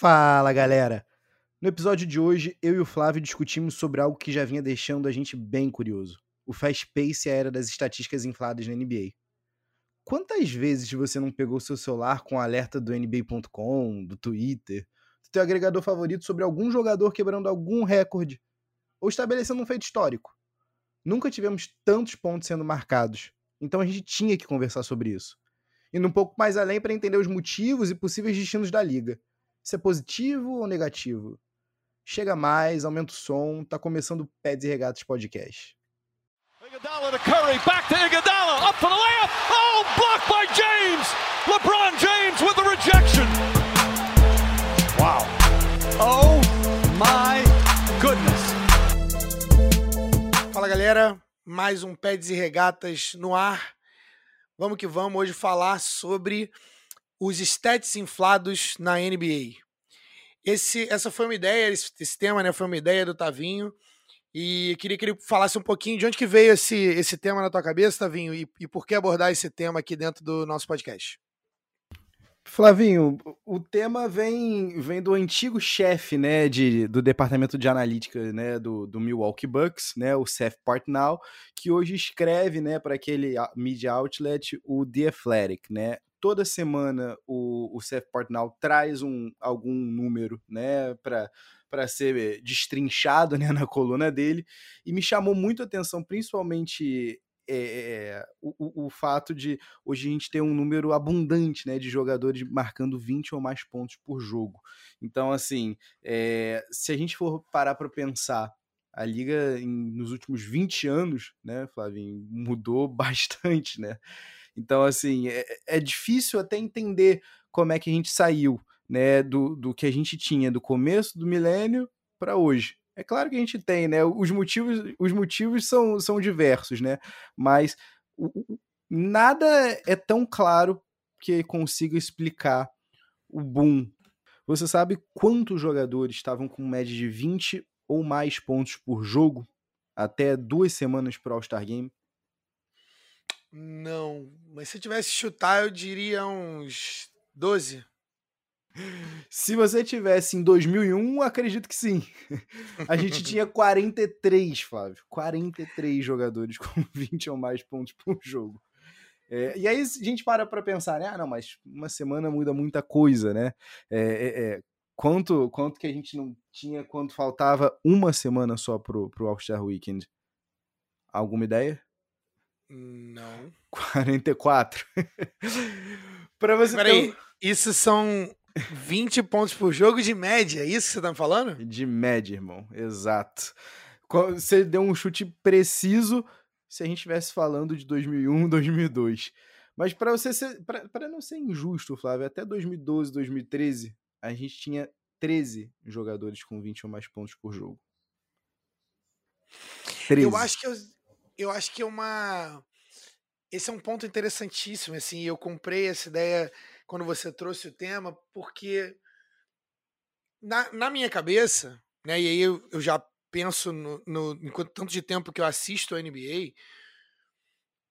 Fala galera! No episódio de hoje, eu e o Flávio discutimos sobre algo que já vinha deixando a gente bem curioso: o fast pace e a era das estatísticas infladas na NBA. Quantas vezes você não pegou seu celular com alerta do NBA.com, do Twitter, do teu agregador favorito sobre algum jogador quebrando algum recorde ou estabelecendo um feito histórico? Nunca tivemos tantos pontos sendo marcados, então a gente tinha que conversar sobre isso. Indo um pouco mais além para entender os motivos e possíveis destinos da liga. Isso é positivo ou negativo? Chega mais, aumenta o som, tá começando o Peds e Regatas Podcast. Iguodala to Curry, back to Iguodala, up for the layup. Oh, blocked by James. LeBron James with the rejection. Wow. Oh my goodness. Fala galera, mais um Peds e Regatas no ar. Vamos que vamos hoje falar sobre os stats inflados na NBA. Esse, essa foi uma ideia, esse, esse tema né, foi uma ideia do Tavinho. E queria que ele falasse um pouquinho de onde que veio esse, esse tema na tua cabeça, Tavinho, e, e por que abordar esse tema aqui dentro do nosso podcast. Flavinho, o tema vem, vem do antigo chefe né, de, do departamento de analítica né, do, do Milwaukee Bucks, né, o Seth Partnow, que hoje escreve né, para aquele media outlet o The Athletic. Né? Toda semana o, o Seth Partnow traz um, algum número né, para para ser destrinchado né, na coluna dele, e me chamou muito a atenção, principalmente é, o, o, fato de hoje a gente ter um número abundante né, de jogadores marcando 20 ou mais pontos por jogo. Então, assim, é, se a gente for parar para pensar, a liga em, nos últimos 20 anos, né, Flavinho, mudou bastante, né? Então, assim, é, é difícil até entender como é que a gente saiu né, do, do que a gente tinha do começo do milênio para hoje. É claro que a gente tem, né? Os motivos, os motivos são, são diversos, né? Mas o, nada é tão claro que consiga explicar o boom. Você sabe quantos jogadores estavam com média de 20 ou mais pontos por jogo até duas semanas para o All-Star Game? Não, mas se eu tivesse chutar, eu diria uns 12. Se você tivesse em 2001, acredito que sim. A gente tinha 43, Flávio. 43 jogadores com 20 ou mais pontos por jogo. É, e aí a gente para para pensar, né? Ah, não, mas uma semana muda muita coisa, né? É, é, é, quanto, quanto que a gente não tinha quando faltava uma semana só pro, pro All-Star Weekend? Alguma ideia? Não. 44. para você Peraí, ter... isso são 20 pontos por jogo de média, é isso que você tá me falando? De média, irmão, exato. Você deu um chute preciso se a gente estivesse falando de 2001, 2002. Mas para você ser, para não ser injusto, Flávio, até 2012, 2013, a gente tinha 13 jogadores com 20 ou mais pontos por jogo. 13. Eu acho que eu, eu acho que é uma esse é um ponto interessantíssimo, assim, eu comprei essa ideia quando você trouxe o tema, porque na, na minha cabeça, né, e aí eu, eu já penso no, no enquanto tanto de tempo que eu assisto a NBA,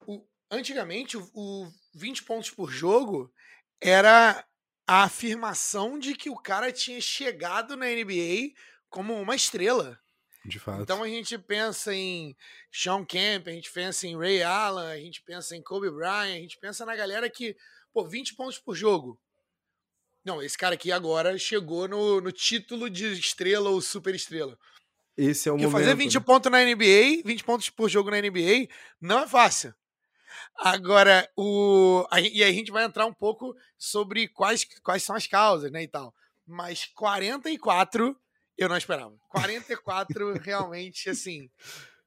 o, antigamente o, o 20 pontos por jogo era a afirmação de que o cara tinha chegado na NBA como uma estrela. De fato. Então a gente pensa em Sean Kemp, a gente pensa em Ray Allen, a gente pensa em Kobe Bryant, a gente pensa na galera que pô, 20 pontos por jogo. Não, esse cara aqui agora chegou no, no título de estrela ou super estrela. Esse é o Porque momento. fazer 20 né? pontos na NBA, 20 pontos por jogo na NBA, não é fácil. Agora, o. E aí a gente vai entrar um pouco sobre quais, quais são as causas, né? E tal. Mas 44 eu não esperava. 44 realmente, assim.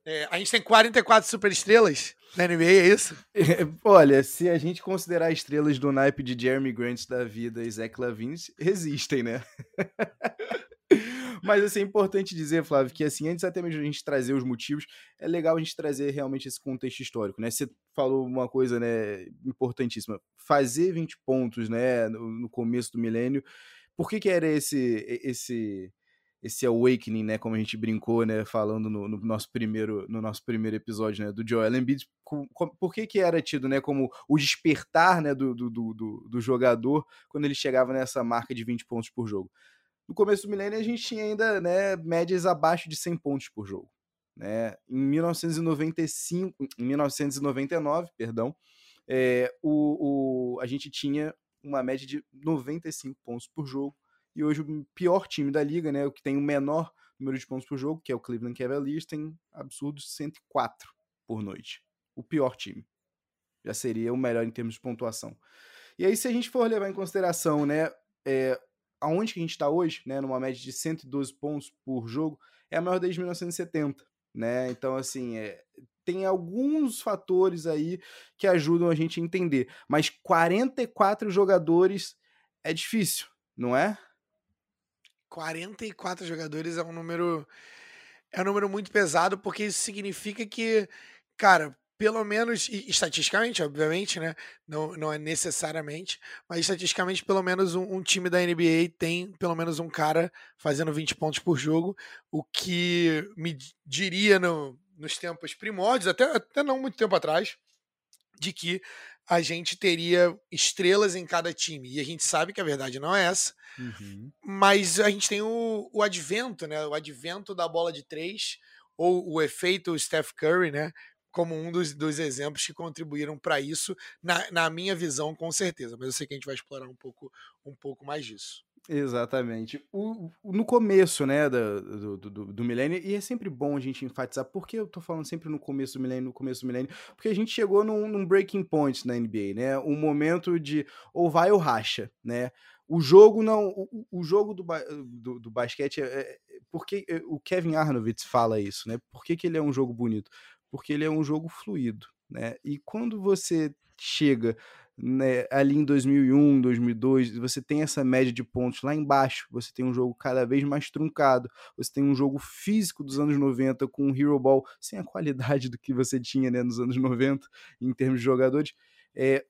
É, a gente tem 44 superestrelas na NBA, é isso? Olha, se a gente considerar estrelas do naipe de Jeremy Grant da vida e Zach Lavine, existem, né? Mas assim, é importante dizer, Flávio, que assim, antes até mesmo a gente trazer os motivos, é legal a gente trazer realmente esse contexto histórico, né? Você falou uma coisa, né, importantíssima. Fazer 20 pontos, né, no, no começo do milênio, por que que era esse esse esse awakening, né, como a gente brincou, né, falando no, no, nosso primeiro no nosso primeiro episódio, né, do Joel Embiid, por que que era tido, né, como o despertar, né, do, do, do, do, jogador quando ele chegava nessa marca de 20 pontos por jogo? no começo do milênio a gente tinha ainda né, médias abaixo de 100 pontos por jogo. Né? Em 1995, em 1999, perdão, é, o, o, a gente tinha uma média de 95 pontos por jogo. E hoje o pior time da liga, né, o que tem o menor número de pontos por jogo, que é o Cleveland Cavaliers, tem absurdos 104 por noite. O pior time. Já seria o melhor em termos de pontuação. E aí, se a gente for levar em consideração, né, é, aonde que a gente está hoje, né, numa média de 112 pontos por jogo, é a maior desde 1970, né? Então, assim, é, tem alguns fatores aí que ajudam a gente a entender. Mas 44 jogadores é difícil, não é? 44 jogadores é um número é um número muito pesado porque isso significa que, cara, pelo menos estatisticamente, obviamente, né? Não, não é necessariamente, mas estatisticamente, pelo menos um, um, time da NBA tem pelo menos um cara fazendo 20 pontos por jogo, o que me diria no, nos tempos primórdios, até, até não muito tempo atrás, de que a gente teria estrelas em cada time. E a gente sabe que a verdade não é essa. Uhum. Mas a gente tem o, o advento, né? O advento da bola de três, ou o efeito Steph Curry, né? Como um dos, dos exemplos que contribuíram para isso, na, na minha visão, com certeza. Mas eu sei que a gente vai explorar um pouco, um pouco mais disso. Exatamente. O, no começo, né, do, do, do, do, milênio, e é sempre bom a gente enfatizar, por que eu tô falando sempre no começo do milênio, no começo do milênio? Porque a gente chegou num, num breaking point na NBA, né? Um momento de ou vai ou racha, né? O jogo não. O, o jogo do, do, do basquete é, é. Porque é, o Kevin Arnovitz fala isso, né? Por que, que ele é um jogo bonito? Porque ele é um jogo fluido, né? E quando você chega né, ali em 2001, 2002, você tem essa média de pontos lá embaixo, você tem um jogo cada vez mais truncado, você tem um jogo físico dos anos 90 com um Hero Ball sem a qualidade do que você tinha né, nos anos 90 em termos de jogadores. É,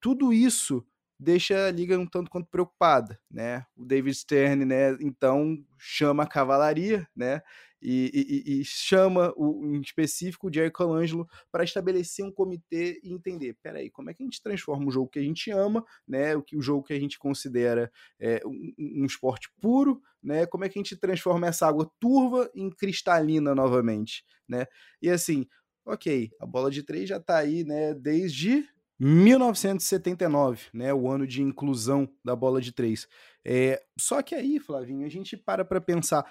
tudo isso deixa a liga um tanto quanto preocupada, né? O David Stern, né, então chama a cavalaria, né? E, e, e, chama o, em específico o Jerry Colangelo para estabelecer um comitê e entender, peraí, como é que a gente transforma o jogo que a gente ama, né, o, que, o jogo que a gente considera é, um, um, esporte puro, né, como é que a gente transforma essa água turva em cristalina novamente, né, e assim, ok, a bola de três já está aí, né, desde 1979, né, o ano de inclusão da bola de três. É, só que aí, Flavinho, a gente para para pensar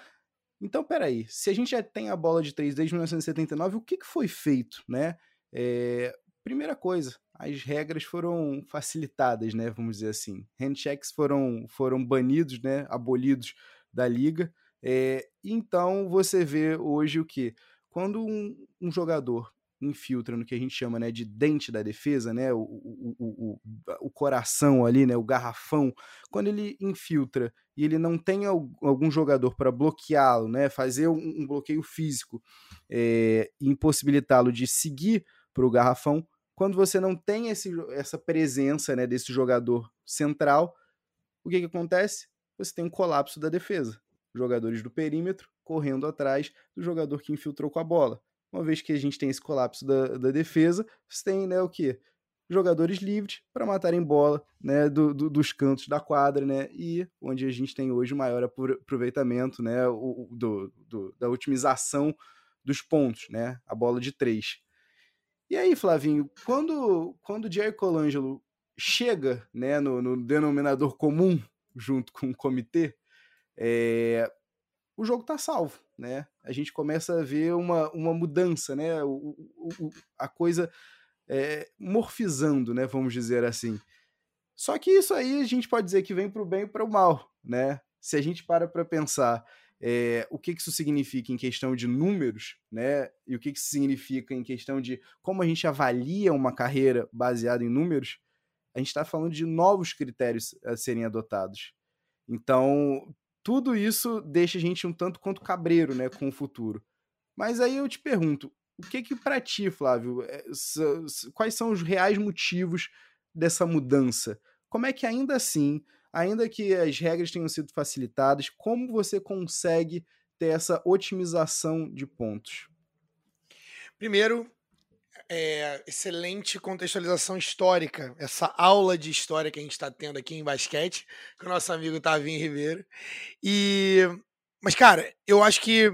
então, peraí, se a gente já tem a bola de três desde 1979, o que, que foi feito, né? É, primeira coisa, as regras foram facilitadas, né? Vamos dizer assim. Handshakes foram, foram banidos, né? Abolidos da liga. É, então você vê hoje o que? Quando um, um jogador infiltra no que a gente chama né, de dente da defesa, né, o, o, o, o coração ali, né, o garrafão, quando ele infiltra e ele não tem algum jogador para bloqueá-lo, né, fazer um, um bloqueio físico, é, impossibilitá-lo de seguir para o garrafão, quando você não tem esse, essa presença né, desse jogador central, o que, que acontece? Você tem um colapso da defesa. Jogadores do perímetro correndo atrás do jogador que infiltrou com a bola uma vez que a gente tem esse colapso da, da defesa, você tem né, o quê? Jogadores livres para matarem bola né, do, do, dos cantos da quadra, né? E onde a gente tem hoje o maior aproveitamento né, o, do, do, da otimização dos pontos, né? A bola de três. E aí, Flavinho, quando, quando o Jerry Colangelo chega né, no, no denominador comum junto com o comitê, é, o jogo está salvo, né? A gente começa a ver uma, uma mudança, né? O, o, a coisa é, morfizando, né? Vamos dizer assim. Só que isso aí a gente pode dizer que vem para o bem e para o mal, né? Se a gente para para pensar é, o que, que isso significa em questão de números, né? E o que, que isso significa em questão de como a gente avalia uma carreira baseada em números, a gente está falando de novos critérios a serem adotados. Então, tudo isso deixa a gente um tanto quanto cabreiro, né, com o futuro. Mas aí eu te pergunto, o que que para ti, Flávio, é, quais são os reais motivos dessa mudança? Como é que ainda assim, ainda que as regras tenham sido facilitadas, como você consegue ter essa otimização de pontos? Primeiro, é, excelente contextualização histórica, essa aula de história que a gente está tendo aqui em basquete, com o nosso amigo Tavinho Ribeiro. E, mas, cara, eu acho que,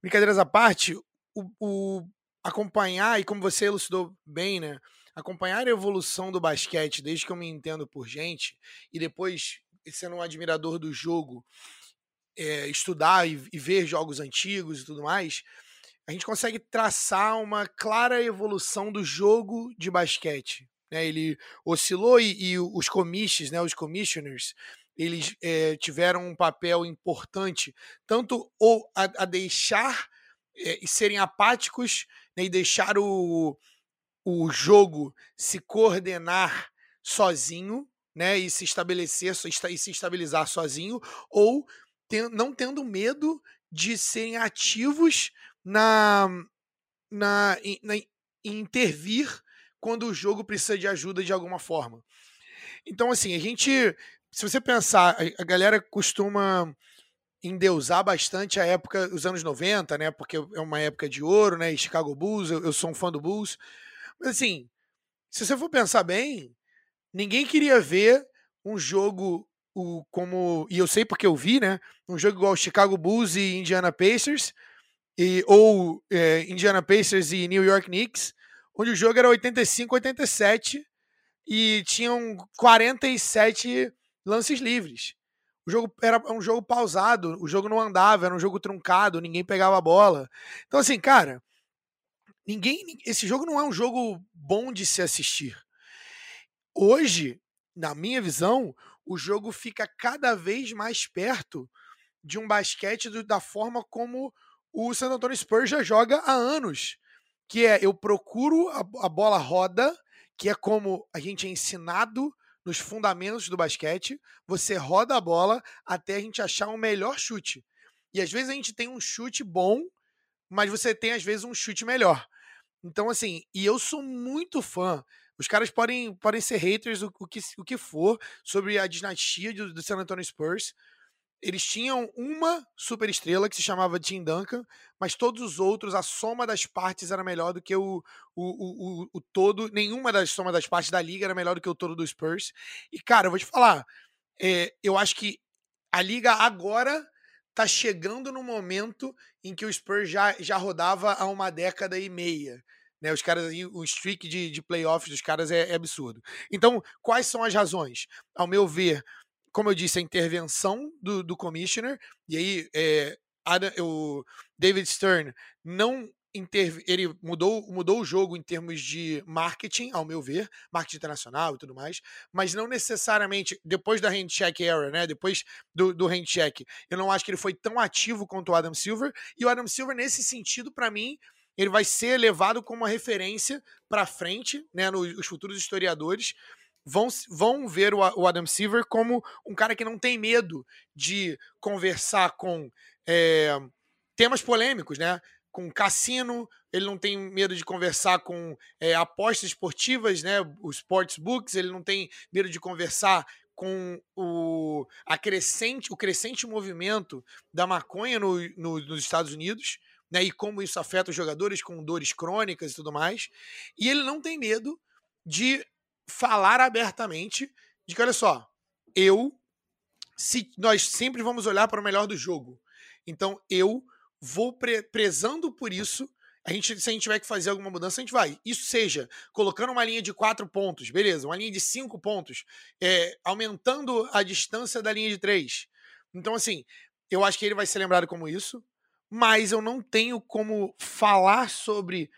brincadeiras à parte, o, o acompanhar, e como você elucidou bem, né? Acompanhar a evolução do basquete desde que eu me entendo por gente, e depois sendo um admirador do jogo, é, estudar e, e ver jogos antigos e tudo mais, a gente consegue traçar uma clara evolução do jogo de basquete. Né? Ele oscilou e, e os comissions, né, os commissioners, eles é, tiveram um papel importante, tanto ou a, a deixar é, e serem apáticos né, e deixar o, o jogo se coordenar sozinho, né, e se estabelecer e se estabilizar sozinho, ou ten, não tendo medo de serem ativos na, na, na, intervir quando o jogo precisa de ajuda de alguma forma. Então, assim, a gente, se você pensar, a, a galera costuma endeusar bastante a época, os anos 90, né? Porque é uma época de ouro, né? Chicago Bulls, eu, eu sou um fã do Bulls. Mas, assim, se você for pensar bem, ninguém queria ver um jogo o, como. E eu sei porque eu vi, né? Um jogo igual Chicago Bulls e Indiana Pacers e, ou é, Indiana Pacers e New York Knicks, onde o jogo era 85, 87 e tinham 47 lances livres. O jogo era um jogo pausado, o jogo não andava, era um jogo truncado, ninguém pegava a bola. Então, assim, cara, ninguém. Esse jogo não é um jogo bom de se assistir. Hoje, na minha visão, o jogo fica cada vez mais perto de um basquete do, da forma como o San Antonio Spurs já joga há anos, que é eu procuro a, a bola roda, que é como a gente é ensinado nos fundamentos do basquete, você roda a bola até a gente achar um melhor chute. E às vezes a gente tem um chute bom, mas você tem às vezes um chute melhor. Então, assim, e eu sou muito fã. Os caras podem, podem ser haters, o, o, que, o que for, sobre a dinastia do, do San Antonio Spurs eles tinham uma super estrela que se chamava Tim Duncan, mas todos os outros, a soma das partes era melhor do que o, o, o, o, todo, nenhuma das somas das partes da liga era melhor do que o todo do Spurs. E, cara, eu vou te falar, é, eu acho que a liga agora tá chegando no momento em que o Spurs já, já rodava há uma década e meia. Né, os caras o streak de, de playoffs dos caras é, é absurdo. Então, quais são as razões? Ao meu ver, como eu disse, a intervenção do, do commissioner, e aí é, Adam, o David Stern não interv... ele mudou, mudou o jogo em termos de marketing, ao meu ver, marketing internacional e tudo mais, mas não necessariamente depois da handshake era, né? Depois do, do handshake, eu não acho que ele foi tão ativo quanto o Adam Silver, e o Adam Silver, nesse sentido, para mim, ele vai ser levado como uma referência para frente, né, nos futuros historiadores, vão, vão ver o, o Adam Silver como um cara que não tem medo de conversar com é, temas polêmicos, né? Com cassino, ele não tem medo de conversar com é, apostas esportivas, né? Os sports books, ele não tem medo de conversar com o, a crescente, o crescente movimento da maconha no, no, nos Estados Unidos, né? E como isso afeta os jogadores com dores crônicas e tudo mais. E ele não tem medo de falar abertamente de que, olha só, eu, se nós sempre vamos olhar para o melhor do jogo. Então, eu vou pre prezando por isso. A gente, se a gente tiver que fazer alguma mudança, a gente vai. Isso seja colocando uma linha de quatro pontos, beleza, uma linha de cinco pontos, é, aumentando a distância da linha de três. Então, assim, eu acho que ele vai ser lembrado como isso, mas eu não tenho como falar sobre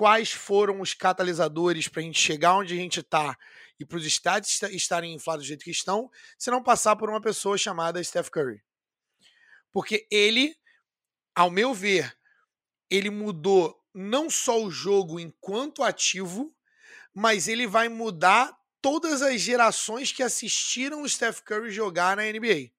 quais foram os catalisadores para a gente chegar onde a gente está e para os estados estarem inflados do jeito que estão, se não passar por uma pessoa chamada Steph Curry. Porque ele, ao meu ver, ele mudou não só o jogo enquanto ativo, mas ele vai mudar todas as gerações que assistiram o Steph Curry jogar na NBA.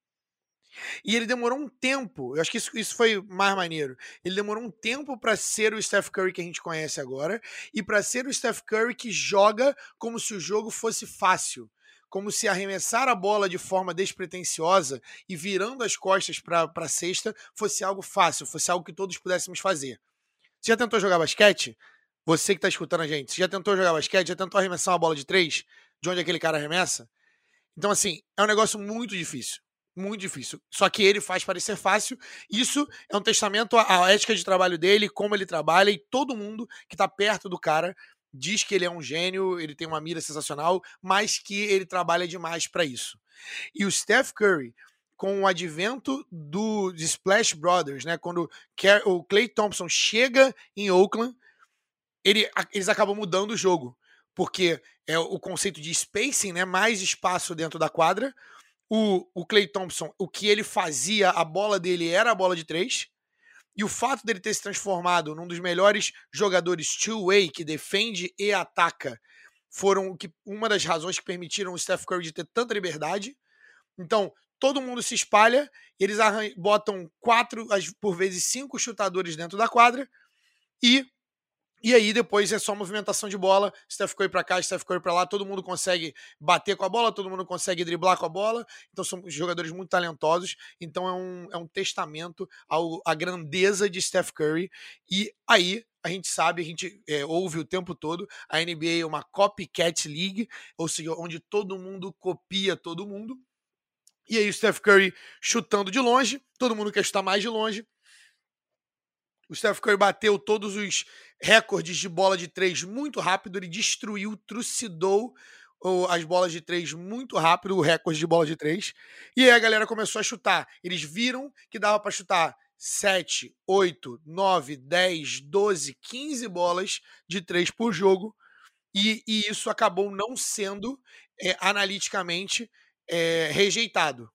E ele demorou um tempo, eu acho que isso, isso foi mais maneiro. Ele demorou um tempo para ser o Steph Curry que a gente conhece agora e para ser o Steph Curry que joga como se o jogo fosse fácil, como se arremessar a bola de forma despretensiosa e virando as costas para a cesta fosse algo fácil, fosse algo que todos pudéssemos fazer. Você já tentou jogar basquete? você que está escutando a gente, você já tentou jogar basquete? Já tentou arremessar uma bola de três? De onde aquele cara arremessa? Então, assim, é um negócio muito difícil. Muito difícil. Só que ele faz parecer fácil. Isso é um testamento à ética de trabalho dele, como ele trabalha, e todo mundo que está perto do cara diz que ele é um gênio, ele tem uma mira sensacional, mas que ele trabalha demais para isso. E o Steph Curry, com o advento do Splash Brothers, né, quando o Clay Thompson chega em Oakland, ele, eles acabam mudando o jogo, porque é o conceito de spacing, né, mais espaço dentro da quadra. O, o Clay Thompson, o que ele fazia, a bola dele era a bola de três, e o fato dele ter se transformado num dos melhores jogadores two-way, que defende e ataca, foram que, uma das razões que permitiram o Steph Curry de ter tanta liberdade. Então, todo mundo se espalha, eles botam quatro, por vezes cinco chutadores dentro da quadra, e e aí depois é só movimentação de bola, Steph Curry para cá, Steph Curry para lá, todo mundo consegue bater com a bola, todo mundo consegue driblar com a bola, então são jogadores muito talentosos, então é um, é um testamento ao, à grandeza de Steph Curry, e aí a gente sabe, a gente é, ouve o tempo todo, a NBA é uma copycat league, ou seja, onde todo mundo copia todo mundo, e aí o Steph Curry chutando de longe, todo mundo quer chutar mais de longe, o Steph Curry bateu todos os recordes de bola de três muito rápido. Ele destruiu, trucidou as bolas de três muito rápido, o recorde de bola de três. E aí a galera começou a chutar. Eles viram que dava para chutar 7, 8, 9, 10, 12, 15 bolas de três por jogo. E, e isso acabou não sendo é, analiticamente é, rejeitado.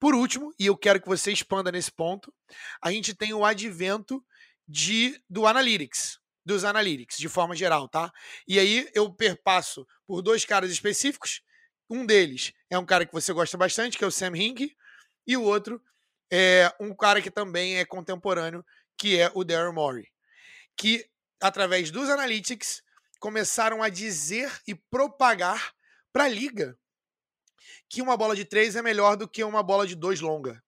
Por último, e eu quero que você expanda nesse ponto, a gente tem o advento de do Analytics, dos Analytics, de forma geral, tá? E aí eu perpasso por dois caras específicos. Um deles é um cara que você gosta bastante, que é o Sam Hink, e o outro é um cara que também é contemporâneo, que é o Daryl Morey, que através dos Analytics começaram a dizer e propagar para a liga que uma bola de três é melhor do que uma bola de dois longa.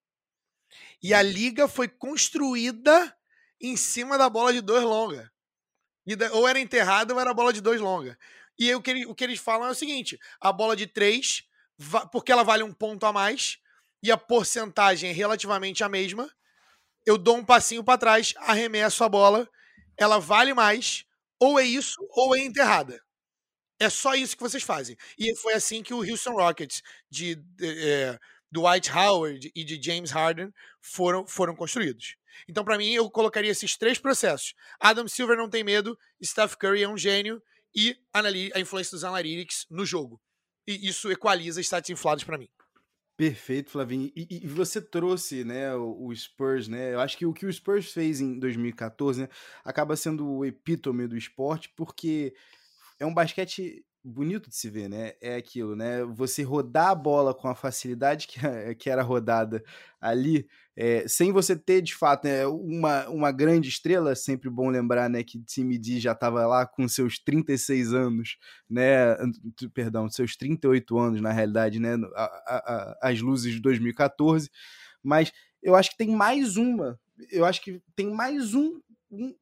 E a liga foi construída em cima da bola de dois longa. ou era enterrada ou era bola de dois longa. E aí, o, que ele, o que eles falam é o seguinte: a bola de três, porque ela vale um ponto a mais, e a porcentagem é relativamente a mesma, eu dou um passinho para trás, arremesso a bola, ela vale mais, ou é isso, ou é enterrada. É só isso que vocês fazem. E foi assim que o Houston Rockets, de, de é, Dwight Howard e de James Harden, foram, foram construídos. Então, para mim, eu colocaria esses três processos. Adam Silver não tem medo, Steph Curry é um gênio e a influência dos analytics no jogo. E isso equaliza stats inflados para mim. Perfeito, Flavinho. E, e, você trouxe, né, o, o, Spurs, né? Eu acho que o que o Spurs fez em 2014, né, acaba sendo o epítome do esporte, porque é um basquete bonito de se ver, né? É aquilo, né? Você rodar a bola com a facilidade que, que era rodada ali, é, sem você ter de fato né, uma, uma grande estrela, sempre bom lembrar, né, que Time D já estava lá com seus 36 anos, né? Perdão, seus 38 anos na realidade, né? A, a, a, as luzes de 2014, mas eu acho que tem mais uma, eu acho que tem mais um,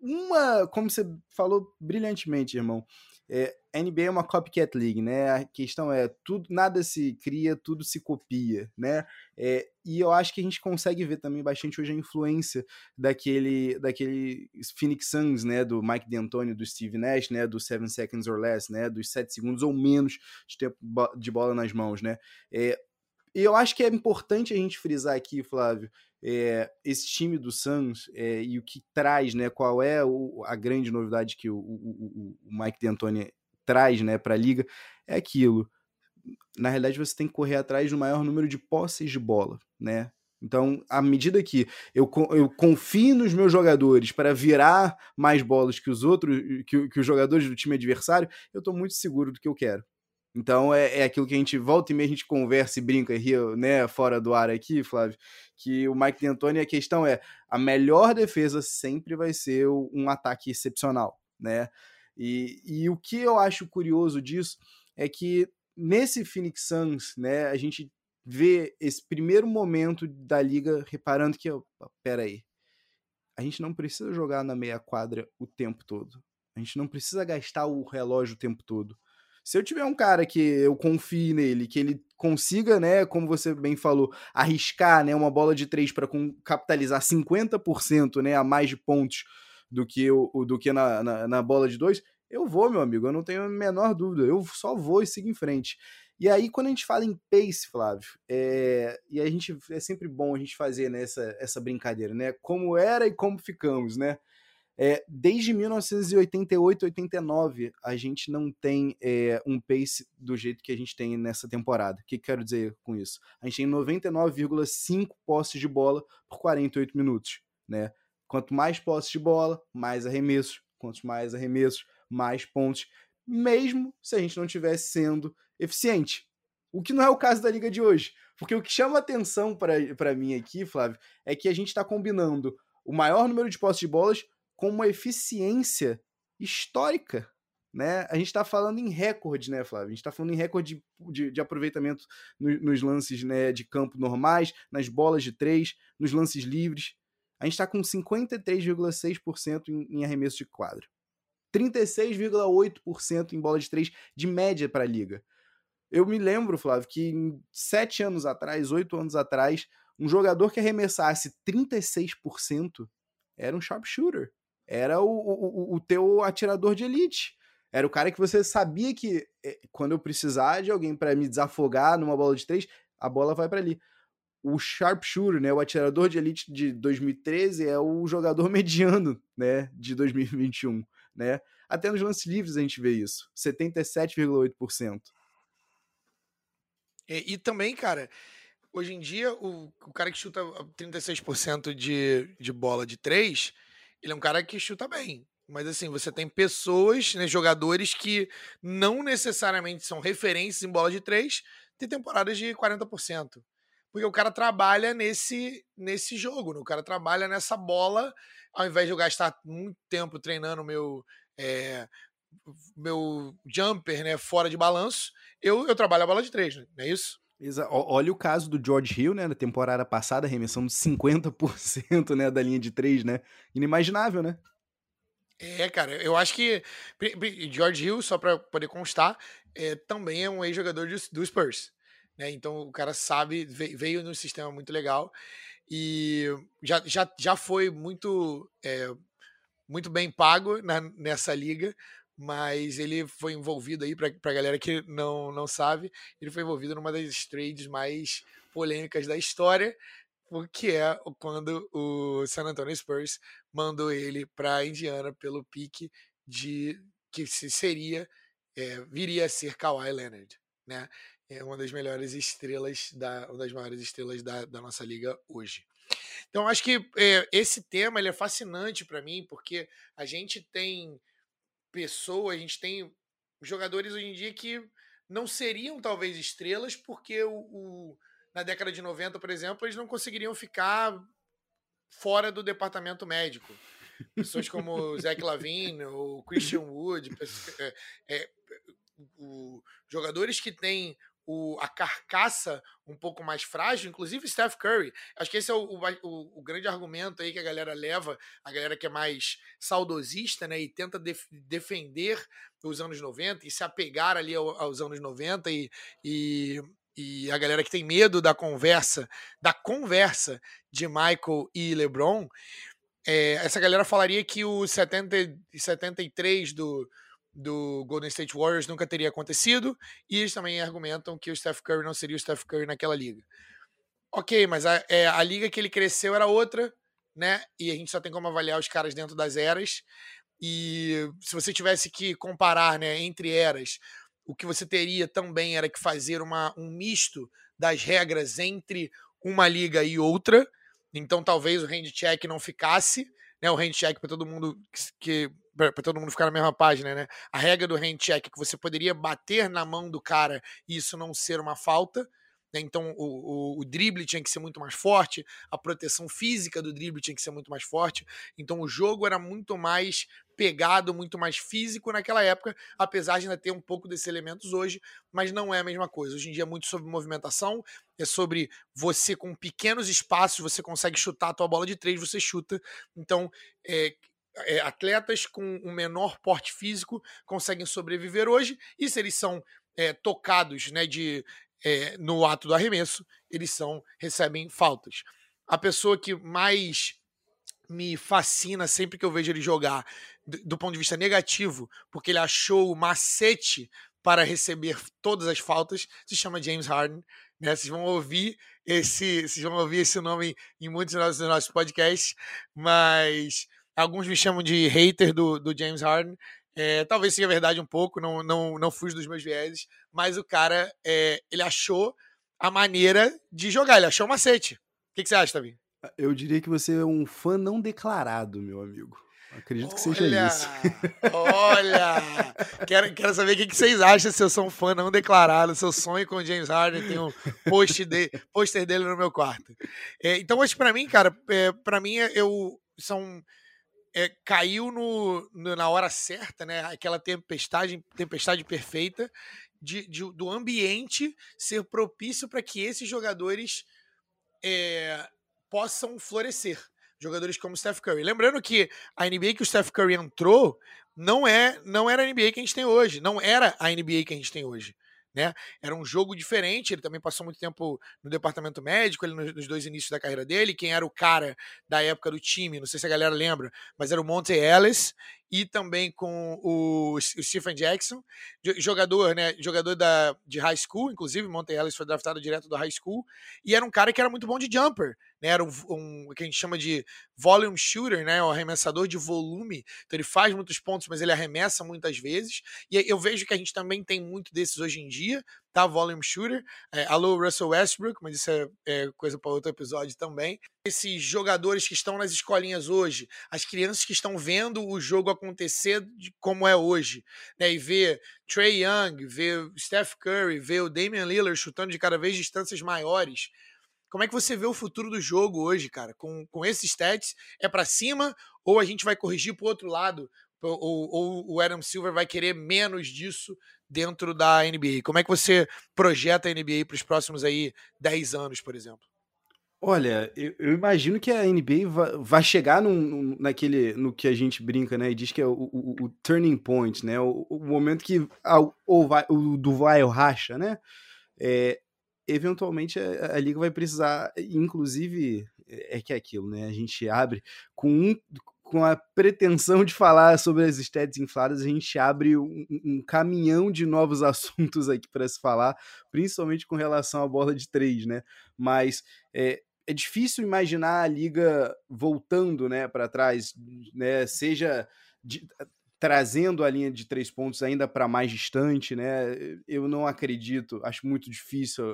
uma, como você falou brilhantemente, irmão é, NBA é uma copycat league, né? A questão é tudo, nada se cria, tudo se copia, né? É, e eu acho que a gente consegue ver também bastante hoje a influência daquele, daquele Phoenix Suns, né? Do Mike D'Antoni, do Steve Nash, né? Do Seven Seconds or Less, né? Dos sete segundos ou menos de tempo de bola nas mãos, né? É, e eu acho que é importante a gente frisar aqui, Flávio, é, esse time do Suns é, e o que traz, né? Qual é o, a grande novidade que o, o, o Mike D'Antoni traz, né, para a liga? É aquilo. Na realidade, você tem que correr atrás do maior número de posses de bola, né? Então, à medida que eu, eu confio nos meus jogadores para virar mais bolas que os outros, que, que os jogadores do time adversário, eu estou muito seguro do que eu quero. Então é, é aquilo que a gente volta e meia a gente conversa e brinca e ri, né, fora do ar aqui, Flávio, que o Mike D'Antoni, a questão é, a melhor defesa sempre vai ser um ataque excepcional, né? E, e o que eu acho curioso disso é que nesse Phoenix Suns, né, a gente vê esse primeiro momento da liga reparando que, pera aí, a gente não precisa jogar na meia quadra o tempo todo. A gente não precisa gastar o relógio o tempo todo. Se eu tiver um cara que eu confie nele, que ele consiga, né, como você bem falou, arriscar, né, uma bola de três para capitalizar 50%, né, a mais de pontos do que, o, do que na, na, na bola de dois, eu vou, meu amigo, eu não tenho a menor dúvida, eu só vou e sigo em frente. E aí, quando a gente fala em pace, Flávio, é, e a gente é sempre bom a gente fazer né, essa, essa brincadeira, né? Como era e como ficamos, né? É, desde 1988, 89, a gente não tem é, um pace do jeito que a gente tem nessa temporada. O que, que quero dizer com isso? A gente tem 99,5 posses de bola por 48 minutos, né? Quanto mais posses de bola, mais arremessos. Quanto mais arremessos, mais pontos, mesmo se a gente não estivesse sendo eficiente. O que não é o caso da liga de hoje. Porque o que chama atenção para mim aqui, Flávio, é que a gente está combinando o maior número de posses de bolas com uma eficiência histórica. Né? A gente está falando em recorde, né, Flávio? A gente está falando em recorde de, de, de aproveitamento no, nos lances né, de campo normais, nas bolas de três, nos lances livres. A gente está com 53,6% em, em arremesso de quadro. 36,8% em bola de três de média para a liga. Eu me lembro, Flávio, que sete anos atrás, oito anos atrás, um jogador que arremessasse 36% era um sharpshooter. Era o, o, o teu atirador de elite. Era o cara que você sabia que eh, quando eu precisar de alguém para me desafogar numa bola de três, a bola vai para ali. O sharpshooter, né, o atirador de elite de 2013 é o jogador mediano, né, de 2021, né? Até nos lances livres a gente vê isso, 77,8%. E, e também, cara, hoje em dia, o, o cara que chuta 36% de, de bola de três, ele é um cara que chuta bem. Mas assim, você tem pessoas, né, jogadores que não necessariamente são referências em bola de três, tem temporadas de 40%. Porque o cara trabalha nesse, nesse jogo, né? o cara trabalha nessa bola, ao invés de eu gastar muito tempo treinando meu, é, meu jumper né, fora de balanço, eu, eu trabalho a bola de três, né? não é isso? Olha o caso do George Hill, né, na temporada passada, arremessando 50% né, da linha de três, né? Inimaginável, né? É, cara, eu acho que George Hill, só para poder constar, é, também é um ex-jogador do Spurs. Né? Então o cara sabe, veio no sistema muito legal e já, já, já foi muito, é, muito bem pago na, nessa liga mas ele foi envolvido aí, para a galera que não, não sabe, ele foi envolvido numa das trades mais polêmicas da história, que é quando o San Antonio Spurs mandou ele para Indiana pelo pique de que seria é, viria a ser Kawhi Leonard, né? É uma das melhores estrelas da uma das maiores estrelas da, da nossa liga hoje. Então acho que é, esse tema ele é fascinante para mim porque a gente tem pessoa, a gente tem jogadores hoje em dia que não seriam talvez estrelas, porque o, o, na década de 90, por exemplo, eles não conseguiriam ficar fora do departamento médico. Pessoas como o Zach Lavine, o Christian Wood, é, é, o, jogadores que têm o, a carcaça um pouco mais frágil, inclusive Steph Curry. Acho que esse é o, o, o, grande argumento aí que a galera leva, a galera que é mais saudosista, né, e tenta def, defender os anos 90 e se apegar ali ao, aos anos 90 e, e, e, a galera que tem medo da conversa, da conversa de Michael e LeBron, é, essa galera falaria que o 70, 73 do do Golden State Warriors nunca teria acontecido, e eles também argumentam que o Steph Curry não seria o Steph Curry naquela liga. Ok, mas a, é, a liga que ele cresceu era outra, né? E a gente só tem como avaliar os caras dentro das eras. E se você tivesse que comparar né, entre eras, o que você teria também era que fazer uma, um misto das regras entre uma liga e outra. Então talvez o hand check não ficasse, né? O hand check para todo mundo que, que para todo mundo ficar na mesma página, né? A regra do hand check é que você poderia bater na mão do cara e isso não ser uma falta. Né? Então o, o, o, drible tinha que ser muito mais forte, a proteção física do drible tinha que ser muito mais forte. Então o jogo era muito mais pegado, muito mais físico naquela época, apesar de ainda ter um pouco desses elementos hoje, mas não é a mesma coisa. Hoje em dia é muito sobre movimentação, é sobre você com pequenos espaços, você consegue chutar a tua bola de três, você chuta. Então, é, atletas com um menor porte físico conseguem sobreviver hoje, e se eles são é, tocados né, de, é, no ato do arremesso, eles são recebem faltas. A pessoa que mais me fascina sempre que eu vejo ele jogar, do, do ponto de vista negativo, porque ele achou o macete para receber todas as faltas, se chama James Harden. Né? Vocês vão ouvir esse, vocês vão ouvir esse nome em muitos dos nossos podcasts, mas alguns me chamam de hater do, do James Harden. É, talvez seja verdade um pouco, não, não, não fujo dos meus vieses, mas o cara, é, ele achou a maneira de jogar, ele achou o macete. O que, que você acha, Tavinho? Eu diria que você é um fã não declarado, meu amigo. Acredito que seja olha, isso. Olha! quero, quero saber o que, que vocês acham se eu sou um fã não declarado, se eu sonho com o James Harden, tem um post de, pôster dele no meu quarto. É, então, hoje, para mim, cara, é, para mim, eu são é, caiu no, no, na hora certa, né? Aquela tempestade, tempestade perfeita de, de do ambiente ser propício para que esses jogadores é, possam florescer. Jogadores como Steph Curry. Lembrando que a NBA que o Steph Curry entrou não é não era a NBA que a gente tem hoje, não era a NBA que a gente tem hoje né? Era um jogo diferente, ele também passou muito tempo no departamento médico, ele nos dois inícios da carreira dele, quem era o cara da época do time, não sei se a galera lembra, mas era o Monte Ellis e também com o, o Stephen Jackson, jogador, né, jogador da, de high school, inclusive Monte Ellis foi draftado direto do high school, e era um cara que era muito bom de jumper, né, era um, um que a gente chama de volume shooter, né, um arremessador de volume, então ele faz muitos pontos, mas ele arremessa muitas vezes, e eu vejo que a gente também tem muito desses hoje em dia, tá? Volume Shooter. É, alô, Russell Westbrook, mas isso é, é coisa para outro episódio também. Esses jogadores que estão nas escolinhas hoje, as crianças que estão vendo o jogo acontecer de como é hoje, né? E ver Trey Young, ver Steph Curry, ver o Damian Lillard chutando de cada vez distâncias maiores. Como é que você vê o futuro do jogo hoje, cara? Com, com esses stats, é para cima ou a gente vai corrigir para outro lado? Ou, ou, o Adam Silver vai querer menos disso dentro da NBA? Como é que você projeta a NBA para os próximos aí 10 anos, por exemplo? Olha, eu, eu imagino que a NBA vai, chegar num, num, naquele, no que a gente brinca, né, e diz que é o, o, o turning point, né, o, o momento que a, ou vai, o ou racha, né, é, eventualmente a, a, liga vai precisar, inclusive, é, é que é aquilo, né, a gente abre com um, com a pretensão de falar sobre as stats infladas, a gente abre um, um caminhão de novos assuntos aqui para se falar, principalmente com relação à bola de três, né? Mas é, é difícil imaginar a liga voltando, né, para trás, né? Seja de, trazendo a linha de três pontos ainda para mais distante, né? Eu não acredito, acho muito difícil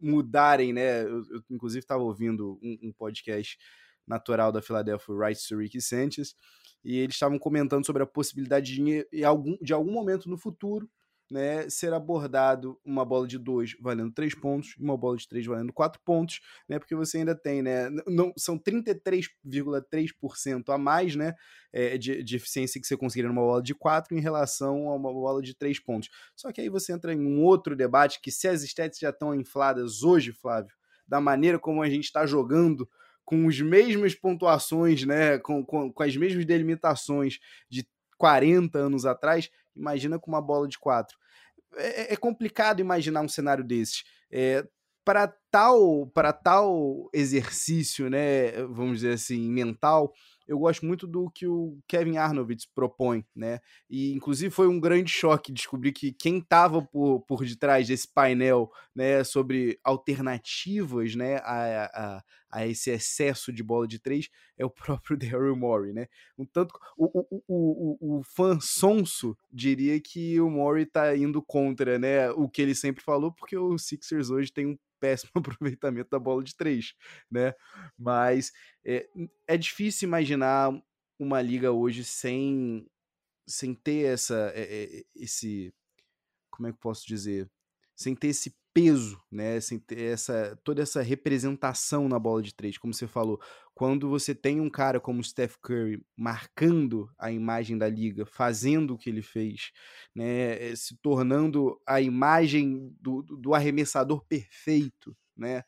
mudarem, né? Eu, eu inclusive estava ouvindo um, um podcast natural da Philadelphia, Rights to Ricky Sanchez, e eles estavam comentando sobre a possibilidade de, em algum, de algum momento no futuro, né, ser abordado uma bola de dois valendo três pontos, uma bola de três valendo quatro pontos, né, porque você ainda tem, né, não, são 33,3% a mais, né, é, de, de, eficiência que você conseguiria numa bola de quatro em relação a uma bola de três pontos. Só que aí você entra em um outro debate que se as estéticas já estão infladas hoje, Flávio, da maneira como a gente está jogando com as mesmas pontuações, né, com, com, com, as mesmas delimitações de 40 anos atrás, imagina com uma bola de quatro. É, é complicado imaginar um cenário desses. É, para tal para tal exercício, né, vamos dizer assim, mental, eu gosto muito do que o Kevin Arnovitz propõe, né? E inclusive foi um grande choque descobrir que quem estava por, por detrás desse painel, né, sobre alternativas, né, a, a, a esse excesso de bola de três é o próprio Daryl Morey, né? Um tanto o, o, o, o, fã sonso diria que o Morey está indo contra, né, o que ele sempre falou, porque o Sixers hoje tem um péssimo aproveitamento da bola de três, né? Mas é, é difícil imaginar uma liga hoje sem, sem ter essa, é, esse, como é que posso dizer, sem ter esse peso, né? Ter essa, toda essa representação na bola de três, como você falou. Quando você tem um cara como o Steph Curry marcando a imagem da liga, fazendo o que ele fez, né? Eh, se tornando a imagem do, do arremessador perfeito, né?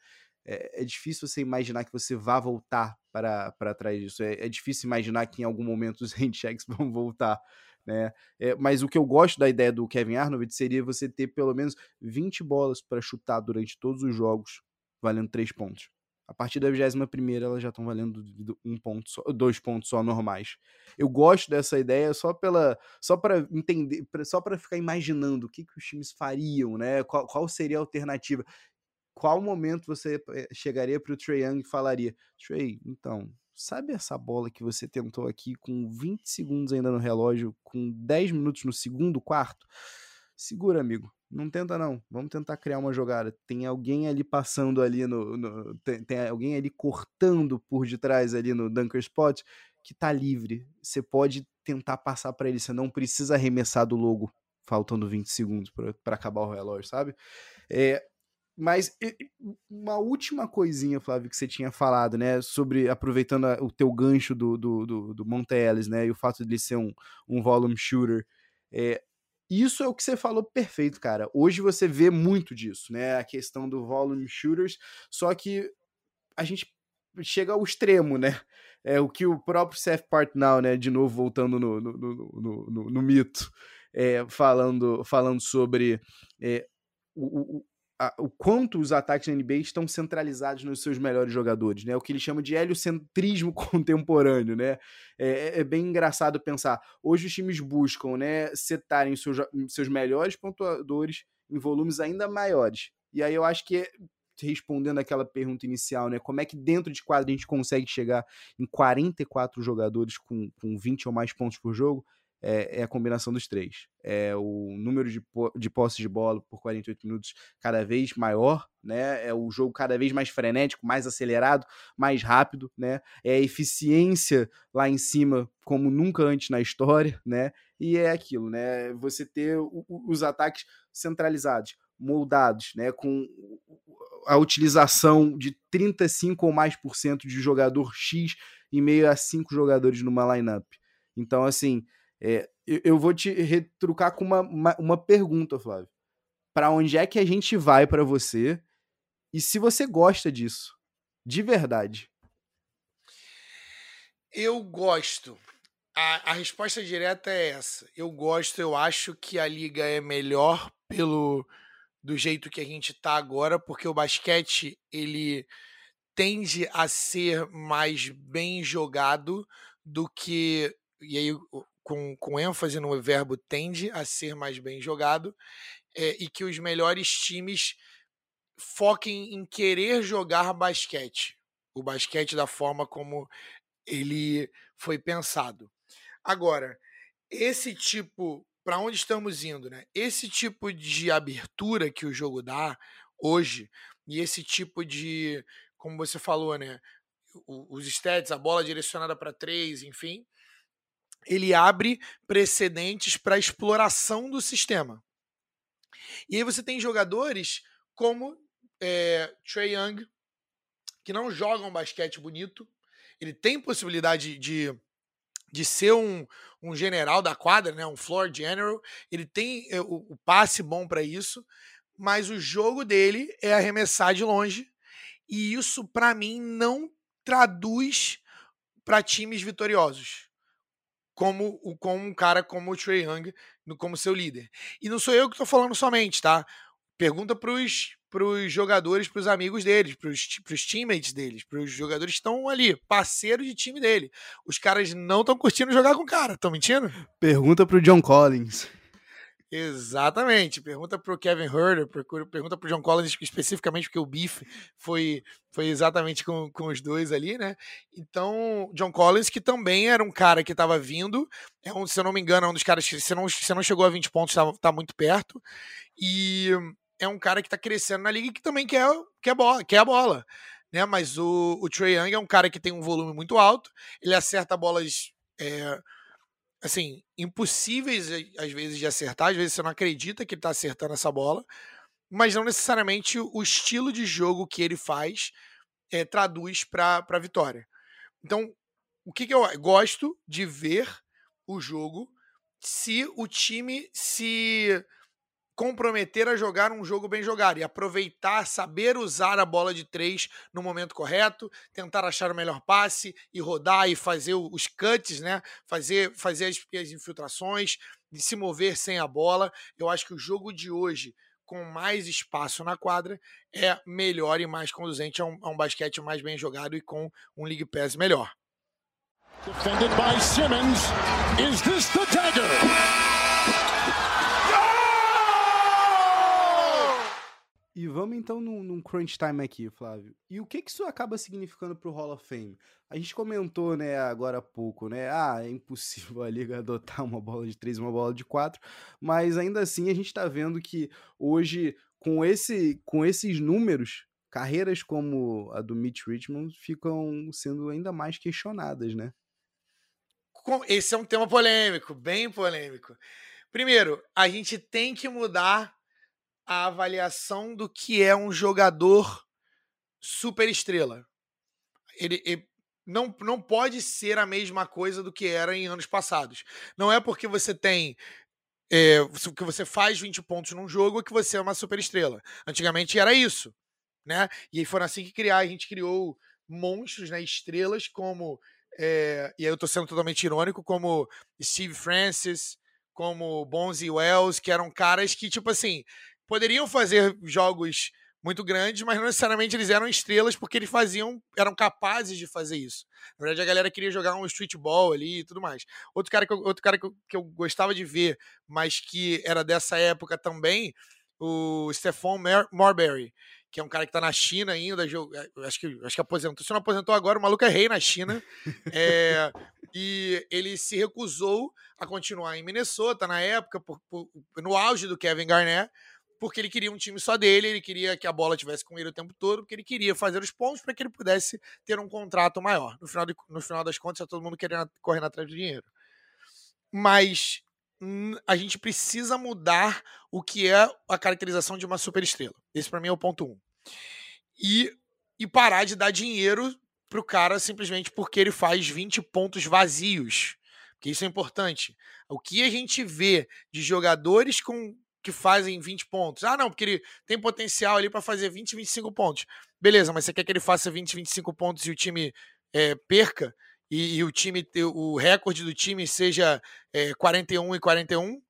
É, é difícil você imaginar que você vá voltar para trás disso. É, é, difícil imaginar que em algum momento os handchecks vão voltar. Né? É, mas o que eu gosto da ideia do Kevin Arnold seria você ter pelo menos 20 bolas para chutar durante todos os jogos, valendo 3 pontos. A partir da 21 elas já estão valendo um ponto só, dois pontos só normais. Eu gosto dessa ideia só pela só para entender, só para ficar imaginando o que, que os times fariam, né? Qual, qual seria a alternativa? Qual momento você eh, chegaria para o Trey Young e falaria: Trey, então, sabe essa bola que você tentou aqui com 20 segundos ainda no relógio, com 10 minutos no segundo quarto? Segura, amigo. Não tenta, não. Vamos tentar criar uma jogada. Tem alguém ali passando ali no. no tem, tem, alguém ali cortando por detrás ali no Dunker Spot que tá livre. Você pode tentar passar para ele. Você não precisa arremessar do logo faltando 20 segundos para acabar o relógio, sabe? É, mas uma última coisinha, Flávio, que você tinha falado, né? Sobre aproveitando o teu gancho do, do, do, do né? E o fato de ele ser um, um volume shooter. É, isso é o que você falou perfeito, cara. Hoje você vê muito disso, né? A questão do volume shooters, só que a gente chega ao extremo, né? É o que o próprio Seth Partnow, né? De novo voltando no, no, no, no, no mito, é, falando, falando sobre é, o, a, o quanto os ataques da NBA estão centralizados nos seus melhores jogadores, né? O que ele chama de heliocentrismo contemporâneo, né? É, é, é, bem engraçado pensar. Hoje os times buscam, né, setarem seus, seus melhores pontuadores em volumes ainda maiores. E aí eu acho que respondendo aquela pergunta inicial, né? Como é que dentro de quadra a gente consegue chegar em 44 jogadores com, com 20 ou mais pontos por jogo? É, é, a combinação dos três. É o número de, de posses de bola por 48 minutos cada vez maior, né? É o jogo cada vez mais frenético, mais acelerado, mais rápido, né? É a eficiência lá em cima como nunca antes na história, né? E é aquilo, né? Você ter os ataques centralizados, moldados, né? Com a utilização de 35 ou mais por cento de jogador X em meio a cinco jogadores numa lineup. Então, assim, é, eu vou te retrucar com uma, uma, uma pergunta, Flávio. Para onde é que a gente vai para você? E se você gosta disso, de verdade? Eu gosto. A, a resposta direta é essa. Eu gosto, eu acho que a liga é melhor pelo do jeito que a gente tá agora, porque o basquete ele tende a ser mais bem jogado do que e aí com, com ênfase no verbo tende a ser mais bem jogado é, e que os melhores times foquem em querer jogar basquete. O basquete da forma como ele foi pensado. Agora, esse tipo, para onde estamos indo, né? Esse tipo de abertura que o jogo dá hoje e esse tipo de, como você falou, né? Os stats, a bola direcionada para três, enfim, ele abre precedentes para exploração do sistema. E aí você tem jogadores como é, Trey Young, que não jogam basquete bonito. Ele tem possibilidade de, de ser um, um general da quadra, né? um floor general. Ele tem é, o, o passe bom para isso, mas o jogo dele é arremessar de longe. E isso, para mim, não traduz para times vitoriosos como, como um cara como o Trey Young, como seu líder. E não sou eu que estou falando somente, tá? Pergunta para os jogadores, para os amigos deles, para os teammates deles, para os jogadores que estão ali, parceiros de time dele. Os caras não estão curtindo jogar com o cara, estão mentindo? Pergunta para o John Collins. Exatamente. Pergunta para o Kevin Herter, pergunta para o John Collins especificamente, porque o beef foi, foi exatamente com, com os dois ali, né? Então, John Collins, que também era um cara que estava vindo, é um, se eu não me engano, é um dos caras que, se não, se não chegou a 20 pontos, está tá muito perto. E é um cara que está crescendo na liga e que também quer, quer, bola, quer a bola. Né? Mas o, o Trey Young é um cara que tem um volume muito alto, ele acerta bolas. É, assim, impossíveis às vezes de acertar, às vezes você não acredita que ele está acertando essa bola, mas não necessariamente o estilo de jogo que ele faz é, traduz para a vitória. Então, o que, que eu gosto de ver o jogo se o time se comprometer a jogar um jogo bem jogado e aproveitar, saber usar a bola de três no momento correto, tentar achar o melhor passe e rodar e fazer os cuts, né? Fazer, fazer as, as infiltrações, de se mover sem a bola. Eu acho que o jogo de hoje, com mais espaço na quadra, é melhor e mais conduzente a um, a um basquete mais bem jogado e com um League Pass melhor. Defended by Simmons. Is this the dagger? E vamos então num, num, crunch time aqui, Flávio. E o que, que isso acaba significando pro Hall of Fame? A gente comentou, né, agora há pouco, né? Ah, é impossível a liga adotar uma bola de três, uma bola de quatro, mas ainda assim a gente tá vendo que hoje, com, esse, com esses números, carreiras como a do Mitch Richmond ficam sendo ainda mais questionadas, né? Esse é um tema polêmico, bem polêmico. Primeiro, a gente tem que mudar a avaliação do que é um jogador super estrela. Ele, ele, não, não pode ser a mesma coisa do que era em anos passados. Não é porque você tem. É, que você faz 20 pontos num jogo que você é uma super estrela. Antigamente era isso. Né? E aí foram assim que criar, a gente criou monstros, né, estrelas como. É, e aí eu tô sendo totalmente irônico, como Steve Francis, como Bonzi Wells, que eram caras que, tipo assim, poderiam fazer jogos muito grandes, mas não necessariamente eles eram estrelas porque eles faziam, eram capazes de fazer isso. Na verdade, a galera queria jogar um streetball ali e tudo mais. Outro cara que eu, outro cara que eu, que eu gostava de ver, mas que era dessa época também, o Stephon Marbury, que é um cara que tá na China ainda, é, acho que, acho que aposentou. Se não aposentou agora, o maluco é rei na China. é, e ele se recusou a continuar em Minnesota na época, por, por, no auge do Kevin Garnett, porque ele queria um time só dele, ele queria que a bola tivesse com ele o tempo todo, porque ele queria fazer os pontos para que ele pudesse ter um contrato maior. No final, de, no final das contas, é todo mundo querendo correndo atrás do dinheiro. Mas a gente precisa mudar o que é a caracterização de uma superestrela. Esse para mim é o ponto um. E, e parar de dar dinheiro pro cara simplesmente porque ele faz 20 pontos vazios. Porque isso é importante. O que a gente vê de jogadores com que fazem 20 pontos. Ah, não, porque ele tem potencial ali para fazer 20, 25 pontos. Beleza, mas você quer que ele faça 20, 25 pontos e o time é, perca? E, e, o time, o recorde do time seja é, 41 e 41?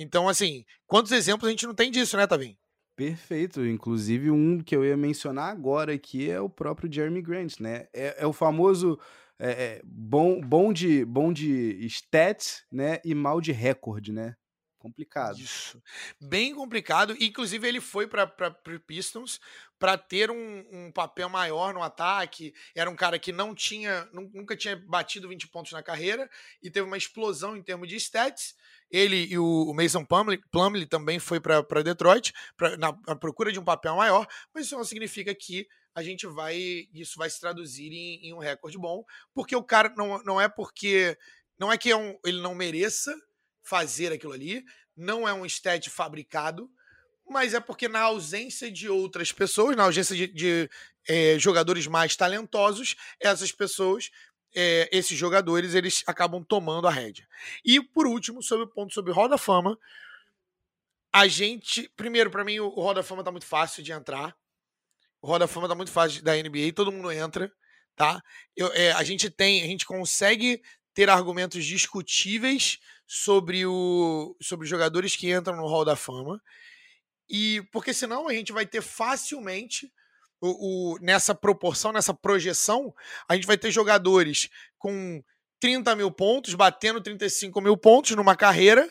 Então, assim, quantos exemplos a gente não tem disso, né, Tavim? Perfeito. Inclusive, um que eu ia mencionar agora aqui é o próprio Jeremy Grant, né? É, é o famoso é, é bom, bom, de, bom de stats, né? E mal de recorde, né? Complicado. Isso. Bem complicado. Inclusive, ele foi para Pistons para ter um, um, papel maior no ataque. Era um cara que não tinha, nunca tinha batido 20 pontos na carreira e teve uma explosão em termos de stats. Ele e o, Mason Plumlee também foi para Detroit pra, na, na, procura de um papel maior, mas isso não significa que a gente vai, isso vai se traduzir em, em um recorde bom, porque o cara não, não é porque não é que é um, ele não mereça fazer aquilo ali. Não é um stat fabricado, mas é porque na ausência de outras pessoas, na ausência de, de é, jogadores mais talentosos, essas pessoas, é, esses jogadores, eles acabam tomando a rédea. E por último, sobre o ponto sobre Roda Fama, a gente, primeiro, para mim o Roda Fama tá muito fácil de entrar. O Roda Fama tá muito fácil da NBA, todo mundo entra, tá? Eu, é, a gente tem, a gente consegue ter argumentos discutíveis sobre, o, sobre jogadores que entram no Hall da Fama. E porque senão a gente vai ter facilmente o, o, nessa proporção, nessa projeção, a gente vai ter jogadores com 30 mil pontos, batendo 35 mil pontos numa carreira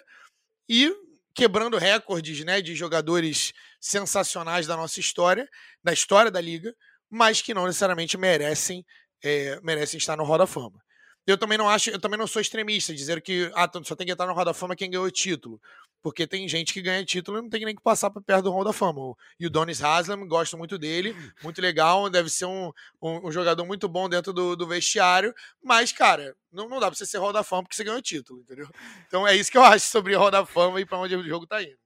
e quebrando recordes né, de jogadores sensacionais da nossa história, da história da liga, mas que não necessariamente merecem, é, merecem estar no Hall da Fama. Eu também não acho, eu também não sou extremista, dizer que ah, só tem que entrar no Hall da Fama quem ganhou o título. Porque tem gente que ganha título e não tem nem que passar para perto do Hall da Fama. E o Donis Haslam, gosto muito dele, muito legal, deve ser um, um, um jogador muito bom dentro do, do, vestiário, mas, cara, não, não dá para você ser Hall da Fama porque você ganhou o título, entendeu? Então é isso que eu acho sobre Hall da Fama e para onde o jogo tá indo.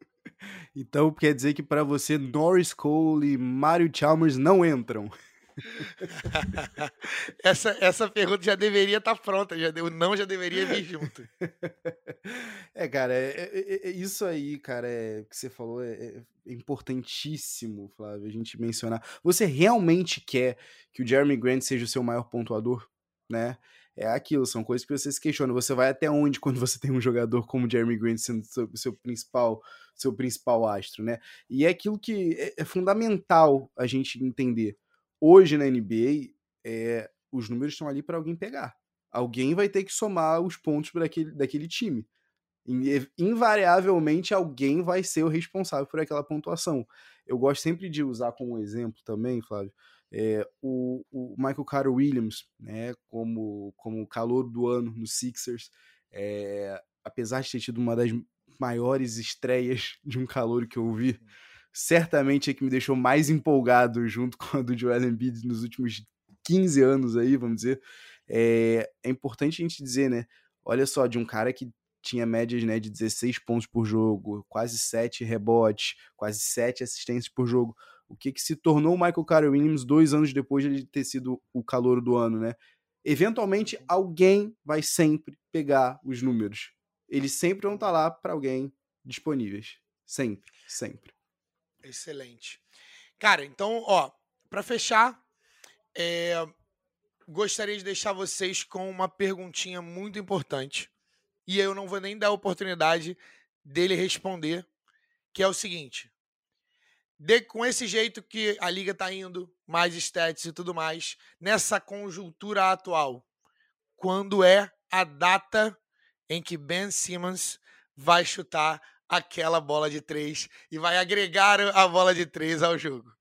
Então quer dizer que para você Norris Cole e Mario Chalmers não entram? essa, essa pergunta já deveria estar tá pronta, já, o não já deveria vir junto. É, cara, é, é, é, isso aí, cara, é, que você falou é, é, importantíssimo, Flávio, a gente mencionar. Você realmente quer que o Jeremy Grant seja o seu maior pontuador, né? É aquilo, são coisas que você se questiona. Você vai até onde quando você tem um jogador como Jeremy Grant sendo seu, seu principal seu principal astro, né? E é aquilo que é, é fundamental a gente entender. Hoje na NBA, é, os números estão ali para alguém pegar. Alguém vai ter que somar os pontos para aquele, daquele time invariavelmente alguém vai ser o responsável por aquela pontuação. Eu gosto sempre de usar como exemplo também, Flávio, é, o, o, Michael Carter Williams, né, como, como calor do ano no Sixers, é, apesar de ter tido uma das maiores estreias de um calor que eu vi, certamente é que me deixou mais empolgado junto com a do Joel Embiid nos últimos 15 anos aí, vamos dizer. É, é importante a gente dizer, né, olha só, de um cara que tinha médias né, de 16 pontos por jogo, quase 7 rebotes, quase 7 assistências por jogo. O que, que se tornou o Michael Carter Williams dois anos depois de ele ter sido o calor do ano, né? Eventualmente, alguém vai sempre pegar os números. Eles sempre vão estar lá para alguém disponíveis. Sempre, sempre. Excelente. Cara, então, ó, para fechar, é, gostaria de deixar vocês com uma perguntinha muito importante e eu não vou nem dar a oportunidade dele responder, que é o seguinte: de, com esse jeito que a liga está indo, mais stats e tudo mais, nessa conjuntura atual, quando é a data em que Ben Simmons vai chutar aquela bola de três e vai agregar a bola de três ao jogo?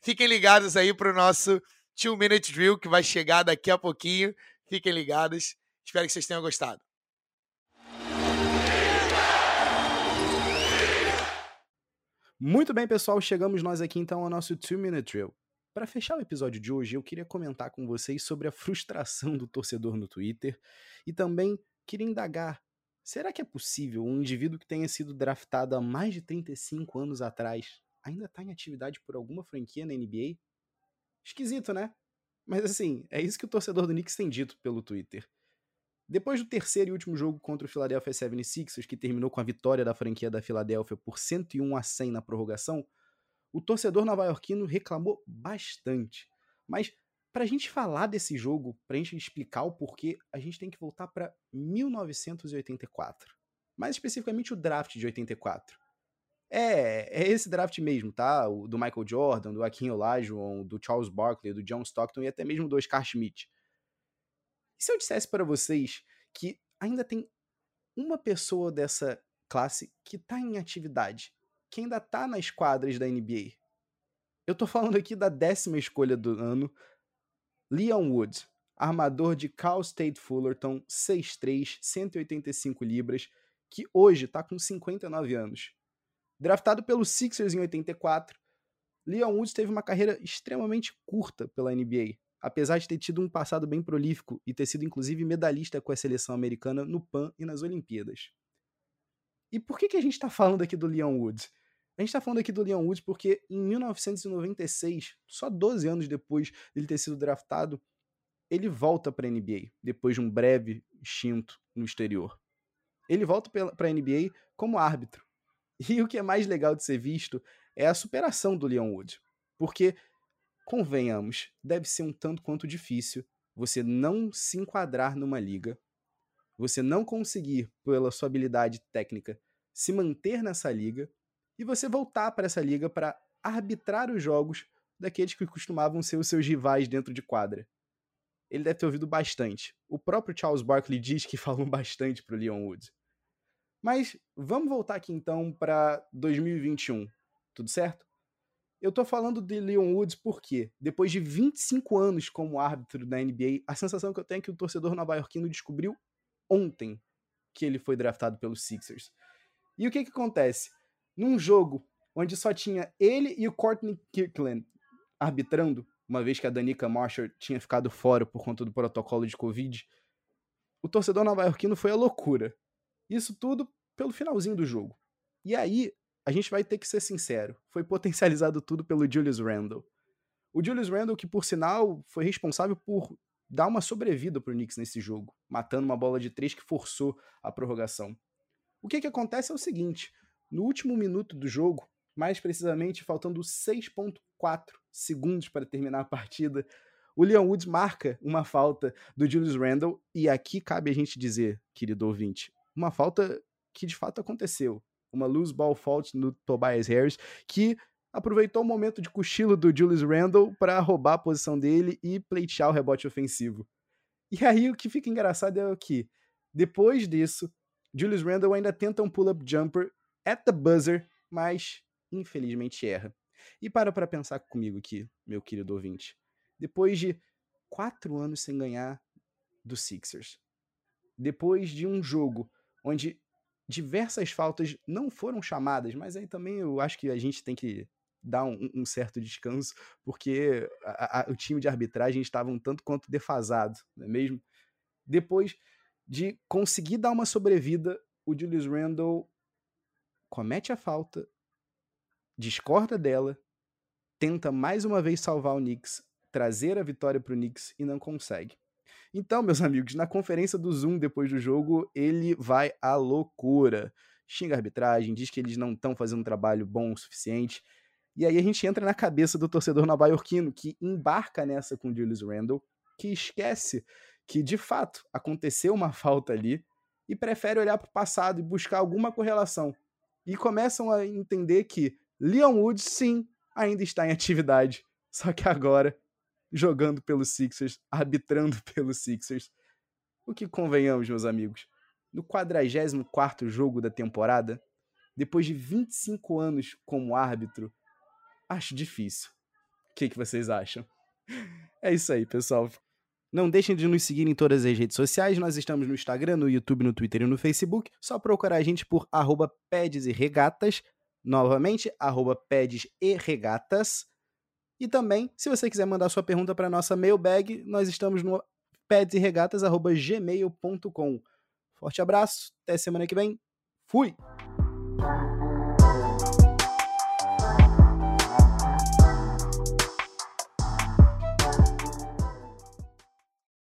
Fiquem ligados aí para o nosso Two Minute Drill que vai chegar daqui a pouquinho. Fiquem ligados. Espero que vocês tenham gostado. Muito bem, pessoal, chegamos nós aqui então ao nosso 2 Minute Drill. Para fechar o episódio de hoje, eu queria comentar com vocês sobre a frustração do torcedor no Twitter e também queria indagar: será que é possível um indivíduo que tenha sido draftado há mais de 35 anos atrás ainda está em atividade por alguma franquia na NBA? Esquisito, né? Mas assim, é isso que o torcedor do Knicks tem dito pelo Twitter. Depois do terceiro e último jogo contra o Philadelphia 76ers, que terminou com a vitória da franquia da Filadélfia por 101 a 100 na prorrogação, o torcedor nova-iorquino reclamou bastante. Mas para a gente falar desse jogo, para a gente explicar o porquê, a gente tem que voltar para 1984. Mais especificamente o draft de 84. É, é esse draft mesmo, tá? O do Michael Jordan, do Akin Olajuwon, do Charles Barkley, do John Stockton e até mesmo do Oscar Schmidt. E se eu dissesse para vocês que ainda tem uma pessoa dessa classe que tá em atividade, que ainda tá nas quadras da NBA? Eu tô falando aqui da décima escolha do ano, Leon Wood, armador de Cal State Fullerton, 6'3", 185 libras, que hoje tá com 59 anos. Draftado pelo Sixers em 84, Leon Woods teve uma carreira extremamente curta pela NBA, apesar de ter tido um passado bem prolífico e ter sido inclusive medalhista com a seleção americana no PAN e nas Olimpíadas. E por que, que a gente está falando aqui do Leon Woods? A gente está falando aqui do Leon Woods porque em 1996, só 12 anos depois de ele ter sido draftado, ele volta para a NBA, depois de um breve instinto no exterior. Ele volta para a NBA como árbitro. E o que é mais legal de ser visto é a superação do Leon Woods. Porque convenhamos, deve ser um tanto quanto difícil você não se enquadrar numa liga, você não conseguir, pela sua habilidade técnica, se manter nessa liga e você voltar para essa liga para arbitrar os jogos daqueles que costumavam ser os seus rivais dentro de quadra. Ele deve ter ouvido bastante. O próprio Charles Barkley diz que falou bastante para o Leon Woods. Mas vamos voltar aqui então para 2021. Tudo certo? Eu tô falando de Leon Woods porque, depois de 25 anos como árbitro da NBA, a sensação que eu tenho é que o torcedor nova-iorquino descobriu ontem que ele foi draftado pelos Sixers. E o que que acontece? Num jogo onde só tinha ele e o Courtney Kirkland arbitrando, uma vez que a Danica Marshall tinha ficado fora por conta do protocolo de Covid, o torcedor nova-iorquino foi a loucura. Isso tudo pelo finalzinho do jogo. E aí, a gente vai ter que ser sincero, foi potencializado tudo pelo Julius Randle. O Julius Randle, que por sinal foi responsável por dar uma sobrevida pro Knicks nesse jogo, matando uma bola de três que forçou a prorrogação. O que, que acontece é o seguinte: no último minuto do jogo, mais precisamente faltando 6,4 segundos para terminar a partida, o Leon Woods marca uma falta do Julius Randle, e aqui cabe a gente dizer, querido ouvinte, uma falta que de fato aconteceu. Uma loose ball fault no Tobias Harris, que aproveitou o momento de cochilo do Julius Randle para roubar a posição dele e pleitear o rebote ofensivo. E aí o que fica engraçado é que, depois disso, Julius Randle ainda tenta um pull-up jumper at the buzzer, mas infelizmente erra. E para para pensar comigo aqui, meu querido ouvinte. Depois de quatro anos sem ganhar do Sixers, depois de um jogo onde diversas faltas não foram chamadas, mas aí também eu acho que a gente tem que dar um, um certo descanso, porque a, a, o time de arbitragem estava um tanto quanto defasado, não é mesmo? Depois de conseguir dar uma sobrevida, o Julius Randle comete a falta, discorda dela, tenta mais uma vez salvar o Knicks, trazer a vitória para o Knicks e não consegue. Então, meus amigos, na conferência do Zoom depois do jogo, ele vai à loucura. Xinga a arbitragem, diz que eles não estão fazendo um trabalho bom o suficiente. E aí a gente entra na cabeça do torcedor nova-iorquino, que embarca nessa com Julius Randle, que esquece que de fato aconteceu uma falta ali e prefere olhar para o passado e buscar alguma correlação. E começam a entender que Leon Woods, sim, ainda está em atividade, só que agora jogando pelos Sixers, arbitrando pelos Sixers. O que convenhamos, meus amigos, no 44 jogo da temporada, depois de 25 anos como árbitro, acho difícil. O que, que vocês acham? É isso aí, pessoal. Não deixem de nos seguir em todas as redes sociais. Nós estamos no Instagram, no YouTube, no Twitter e no Facebook. Só procurar a gente por arroba Peds e Regatas. Novamente, arroba Peds e Regatas. E também, se você quiser mandar sua pergunta para nossa mailbag, nós estamos no pedsregatas.gmail.com. Forte abraço, até semana que vem. Fui!